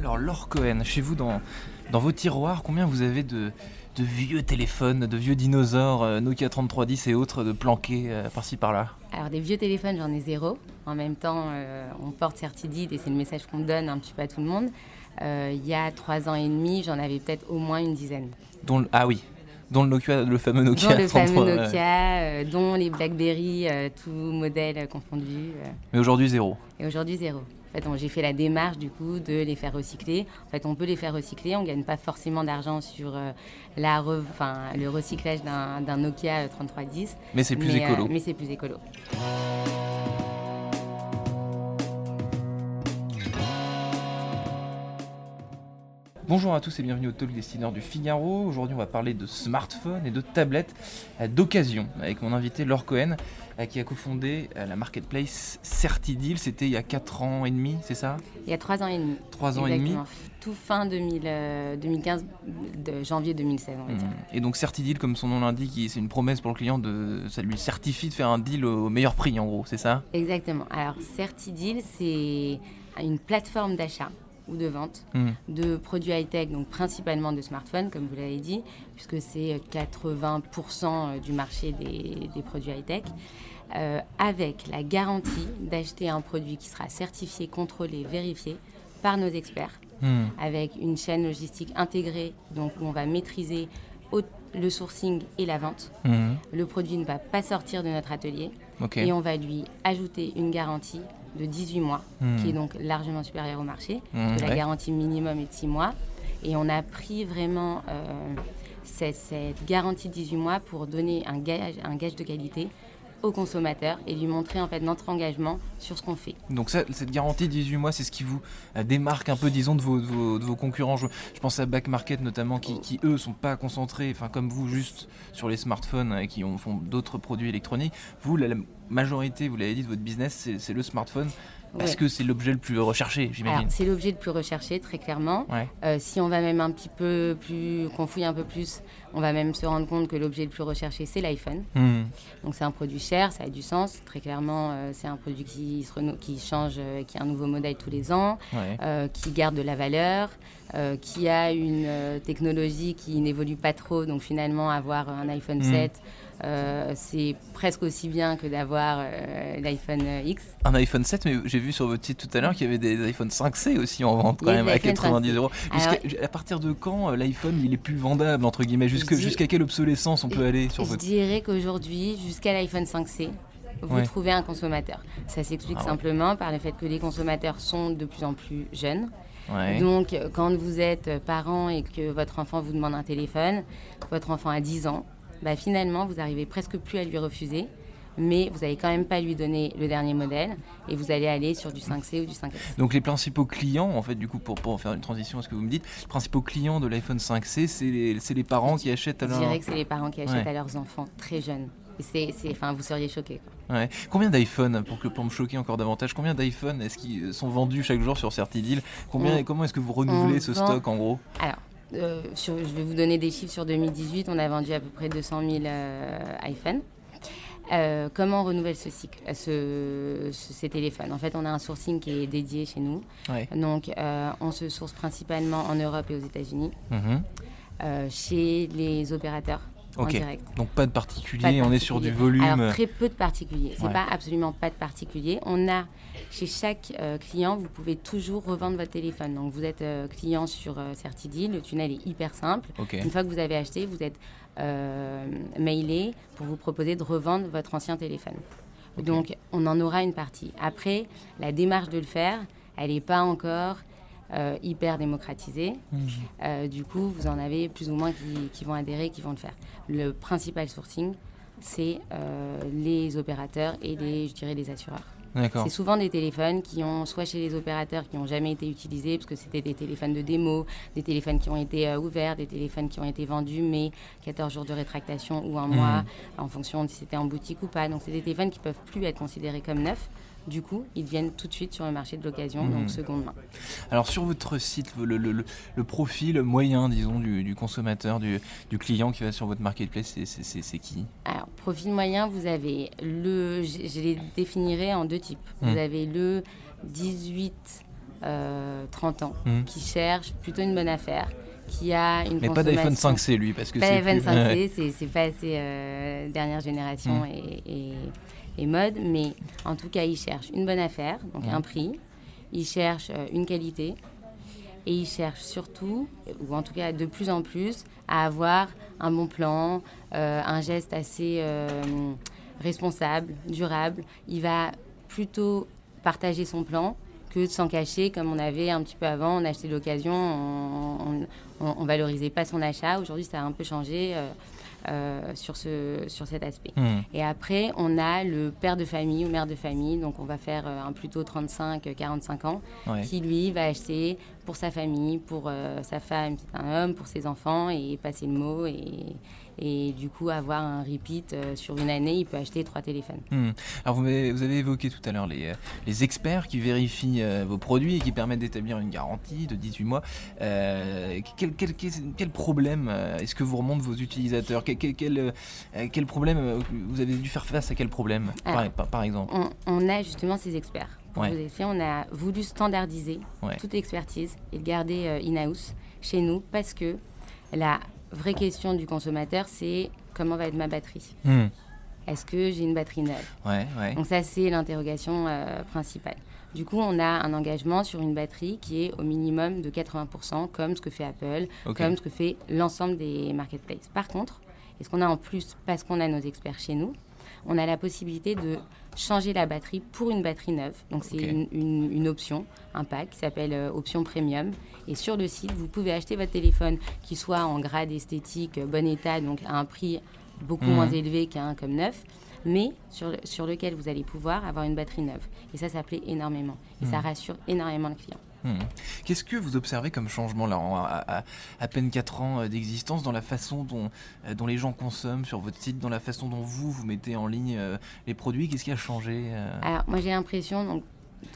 Alors, Laure Cohen, chez vous, dans, dans vos tiroirs, combien vous avez de, de vieux téléphones, de vieux dinosaures, euh, Nokia 3310 et autres, de planqués euh, par-ci par-là? Alors des vieux téléphones, j'en ai zéro. En même temps, euh, on porte Certidid et c'est le message qu'on donne un petit peu à tout le monde. Il y a trois ans et demi, j'en avais peut-être au moins une dizaine. dont, Ah oui, dont le, Nokia, le fameux Nokia Dont le 33, fameux. Nokia, euh, dont les BlackBerry, euh, tout modèle confondu. euh. Mais aujourd'hui, zéro. Et aujourd'hui, zéro. En fait, j'ai fait la démarche du coup de les faire recycler. En fait, on peut les faire recycler. On gagne pas forcément d'argent sur euh, la re- enfin, le recyclage d'un d'un Nokia euh, 3310. Mais c'est plus mais, euh, écolo. mais c'est plus écolo. Bonjour à tous et bienvenue au Talk Destineur du Figaro. Aujourd'hui, on va parler de smartphones et de tablettes euh, d'occasion avec mon invité Laure Cohen euh, qui a cofondé euh, la marketplace Certideal. C'était il y a 4 ans et demi, c'est ça? Il y a trois ans et demi. 3 ans et demi. Tout fin 2000, euh, 2015, de janvier 2016, on va dire. Mhm. Et donc Certideal, comme son nom l'indique, c'est une promesse pour le client de, ça lui certifie de faire un deal au meilleur prix en gros, c'est ça? Exactement. Alors, Certideal, c'est une plateforme d'achat ou de vente Mhm. de produits high-tech, donc principalement de smartphones, comme vous l'avez dit, puisque c'est 80% du marché des, des produits high-tech, euh, avec la garantie d'acheter un produit qui sera certifié, contrôlé, vérifié par nos experts, Mhm. avec une chaîne logistique intégrée, donc où on va maîtriser le sourcing et la vente. Mhm. Le produit ne va pas sortir de notre atelier et on va lui ajouter une garantie de 18 mois, Mhm. qui est donc largement supérieure au marché. Que La ouais. garantie minimum est de 6 mois. Et on a pris vraiment euh, cette, cette garantie de 18 mois pour donner un gage, un gage de qualité au consommateur et lui montrer en fait notre engagement sur ce qu'on fait. Donc ça, cette garantie 18 mois, c'est ce qui vous euh, démarque un peu, disons, de vos, de vos, de concurrents. Je, pense à Back Market notamment, qui, qui, eux sont pas concentrés, enfin comme vous, juste sur les smartphones et qui ont, font d'autres produits électroniques. Vous, la, majorité, vous l'avez dit, de votre business, c'est le smartphone parce Ouais. que c'est l'objet le plus recherché, j'imagine. c'est l'objet le plus recherché, très clairement. Ouais. Euh, si on va même un petit peu plus, qu'on fouille un peu plus, on va même se rendre compte que l'objet le plus recherché, c'est l'iPhone. Hmm. Donc c'est un produit cher, ça a du sens. Très clairement, euh, c'est un produit qui, se qui change, euh, qui a un nouveau modèle tous les ans, Ouais. qui garde de la valeur, qui a une technologie qui n'évolue pas trop. Donc finalement, avoir un iPhone Mm. 7, euh, c'est presque aussi bien que d'avoir euh, l'iPhone X. Un iPhone 7, mais j'ai vu sur votre site tout à l'heure qu'il y avait des iPhone 5C aussi en vente quand même à iPhone 90 5C. euros. À partir de quand euh, l'iPhone il est plus vendable entre guillemets? Jusque- Je Jusqu'à quelle obsolescence on peut aller sur Je votre dirais qu'aujourd'hui, jusqu'à l'iPhone 5C, vous Ouais. trouvez un consommateur. Ça s'explique Ah ouais. simplement par le fait que les consommateurs sont de plus en plus jeunes. Ouais. Donc, quand vous êtes parent et que votre enfant vous demande un téléphone, votre enfant a 10 ans, bah, finalement, vous arrivez presque plus à lui refuser, mais vous n'allez quand même pas lui donner le dernier modèle et vous allez aller sur du 5C ou du 5S. Donc les principaux clients, en fait, du coup, pour, pour faire une transition à ce que vous me dites, les principaux clients de l'iPhone 5C, c'est les, les parents qui achètent à Je leur... dirais que c'est les parents qui achètent Ouais. à leurs enfants très jeunes. Et c'est, enfin, vous seriez choqués. quoi. Ouais. Combien d'iPhone, pour, que, pour me choquer encore davantage, combien d'iPhone est-ce qu'ils sont vendus chaque jour sur Certideal Combien, On- Comment est-ce que vous renouvelez ce vend- stock en gros? Alors, euh, sur- je vais vous donner des chiffres sur 2018. On a vendu à peu près 200 000 euh, iPhones. Euh, comment on renouvelle ce cycle, euh, ce, ce- ces téléphones? En fait, on a un sourcing qui est dédié chez nous. Ouais. Donc, euh, on se source principalement en Europe et aux États-Unis, Mhm. chez les opérateurs en Ok. direct. Donc pas de particulier, Pas de on est sur du particulier. volume. Alors, très peu de particuliers. C'est Ouais. pas absolument pas de particuliers. On a chez chaque euh, client, vous pouvez toujours revendre votre téléphone. Donc, vous êtes euh, client sur euh, Certideal. Le tunnel est hyper simple. Une fois que vous avez acheté, vous êtes euh, mailé pour vous proposer de revendre votre ancien téléphone. Donc, on en aura une partie. Après, la démarche de le faire, elle n'est pas encore euh, hyper démocratisée. Mhm. Euh, du coup, vous en avez plus ou moins qui, qui vont adhérer, qui vont le faire. Le principal sourcing, c'est euh, les opérateurs et les, je dirais, les assureurs. C'est souvent des téléphones qui ont, soit chez les opérateurs, qui n'ont jamais été utilisés, parce que c'était des téléphones de démo, des téléphones qui ont été euh, ouverts, des téléphones qui ont été vendus, mais 14 jours de rétractation ou un mois, en fonction de si c'était en boutique ou pas. Donc c'est des téléphones qui peuvent plus être considérés comme neufs. Du coup, ils viennent tout de suite sur le marché de l'occasion, donc seconde main. Alors sur votre site, le, le- le- le profil moyen, disons, du, du consommateur, du, du client qui va sur votre marketplace, c'est- qui? Alors, profil moyen, vous avez le. Je, je les définirai en deux types. Hmm. Vous avez le 18-30 ans Hmm. qui cherche plutôt une bonne affaire, qui a une Mais pas d'iPhone consommation- 5C lui, parce que Pas c'est d'iPhone plus- ouais. 5C, c'est- pas assez euh, dernière génération Hmm. et, et- et mode, mais en tout cas, il cherche une bonne affaire, donc un prix, il cherche euh, une qualité, et il cherche surtout, ou en tout cas de plus en plus, à avoir un bon plan, euh, un geste assez euh, responsable, durable. Il va plutôt partager son plan que de s'en cacher comme on avait un petit peu avant. On achetait de l'occasion, on, on, on valorisait pas son achat. Aujourd'hui, ça a un peu changé euh, euh, sur, ce, sur cet aspect. Hmm. Et après, on a le père de famille ou mère de famille, donc on va faire euh, un plutôt 35-45 ans, Ouais. qui lui va acheter pour sa famille, pour euh, sa femme, c'est un homme, pour ses enfants, et passer le mot, et, et du coup avoir un repeat euh, sur une année, il peut acheter trois téléphones. Hmm. Alors vous avez, vous avez évoqué tout à l'heure les, euh, les experts qui vérifient vos produits et qui permettent d'établir une garantie de 18 mois. Quel, quel, quel, quel problème est-ce que vous remontent vos utilisateurs? Quel, quel, quel, quel problème vous avez dû faire face à quel problème? Alors, par- par exemple On, on a justement ces experts. Pour Ouais. vous expliquer, on a voulu standardiser Ouais. toute l'expertise et le garder euh, in-house chez nous parce que la vraie question du consommateur, c'est comment va être ma batterie? Hmm. Est-ce que j'ai une batterie neuve? Ouais. Donc ça, c'est l'interrogation euh, principale. Du coup, on a un engagement sur une batterie qui est au minimum de 80%, comme ce que fait Apple, comme ce que fait l'ensemble des marketplaces. Par contre, et ce qu'on a en plus, parce qu'on a nos experts chez nous, on a la possibilité de changer la batterie pour une batterie neuve. Donc c'est Ok. une, une- une option, un pack qui s'appelle euh, option premium. Et sur le site, vous pouvez acheter votre téléphone qui soit en grade esthétique, euh, bon état, donc à un prix beaucoup Mhm. moins élevé qu'un comme neuf, mais sur, le- sur lequel vous allez pouvoir avoir une batterie neuve. Et ça, ça plaît énormément. Et ça Mhm. rassure énormément le client. Hmm. Qu'est-ce que vous observez comme changement là, en- à, à- à peine 4 ans euh, d'existence, dans la façon dont, euh, dont les gens consomment sur votre site, dans la façon dont vous, vous mettez en ligne euh, les produits? Qu'est-ce qui a changé euh? Alors, moi, j'ai l'impression donc,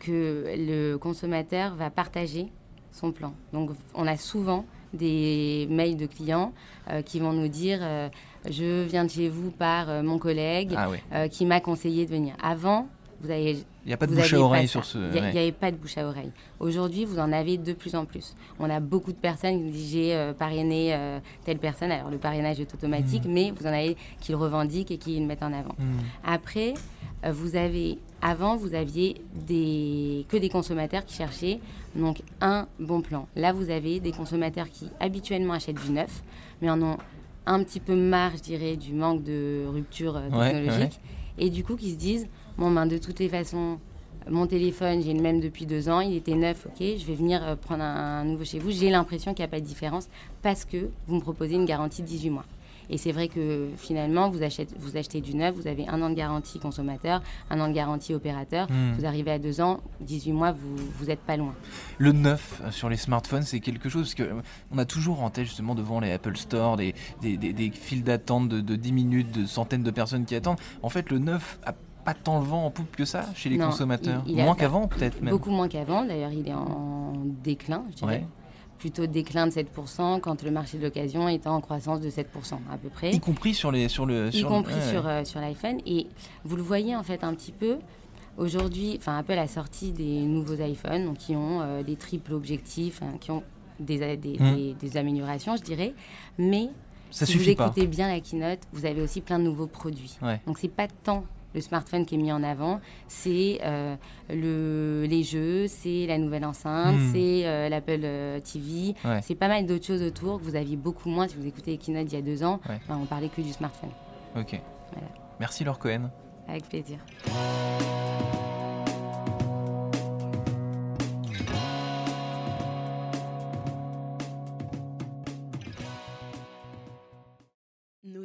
que le consommateur va partager son plan. Donc, on a souvent des mails de clients euh, qui vont nous dire euh, Je viens de chez vous par euh, mon collègue Ah oui, qui m'a conseillé de venir. Avant, vous avez il n'y a pas de vous bouche à oreille sur ce. Il n'y ouais. avait pas de bouche à oreille. Aujourd'hui, vous en avez de plus en plus. On a beaucoup de personnes qui disent j'ai euh, parrainé euh, telle personne. Alors le parrainage est automatique, mais vous en avez qui le revendiquent et qui le mettent en avant. Hmm. Après, vous avez avant vous aviez des que des consommateurs qui cherchaient donc un bon plan. Là, vous avez des consommateurs qui habituellement achètent du neuf, mais en ont un petit peu marre, je dirais, du manque de rupture euh, Ouais, technologique, et du coup qui se disent bon ben de toutes les façons mon téléphone, j'ai le même depuis deux ans, il était neuf, ok, je vais venir euh, prendre un, un nouveau chez vous. J'ai l'impression qu'il n'y a pas de différence parce que vous me proposez une garantie de 18 mois. Et c'est vrai que finalement, vous achetez, vous achetez du neuf, vous avez un an de garantie consommateur, un an de garantie opérateur, Hmm. vous arrivez à deux ans, 18 mois, vous vous n'êtes pas loin. Le neuf euh, sur les smartphones, c'est quelque chose que euh, on a toujours en tête justement devant les Apple Store des, des, des- des files d'attente de, de 10 minutes, de centaines de personnes qui attendent. En fait, le neuf a pas tant le vent en poupe que ça chez les Non, consommateurs. il- il a Moins qu'avant peut-être même. Beaucoup moins qu'avant, d'ailleurs, il est en déclin, je dirais. Ouais. Plutôt déclin de 7%, quand le marché de l'occasion est en croissance de 7% à peu près. Y compris sur les sur le y sur, compris ouais, sur, euh, sur l'iPhone. Et vous le voyez en fait un petit peu. Aujourd'hui, enfin Apple a sorti des nouveaux iPhones donc, qui ont euh, des triples objectifs, hein, qui ont des, a- des, des- des améliorations, je dirais. Mais ça si vous pas. écoutez bien la keynote, vous avez aussi plein de nouveaux produits. Ouais. Donc c'est pas tant le smartphone qui est mis en avant, c'est euh, le, les jeux, c'est la nouvelle enceinte, Mm. c'est euh, l'Apple euh, TV, Ouais. c'est pas mal d'autres choses autour que vous aviez beaucoup moins si vous écoutez les keynotes il y a deux ans. Ouais. ben, on parlait que du smartphone. Ok. Voilà. Merci Laure Cohen. Avec plaisir.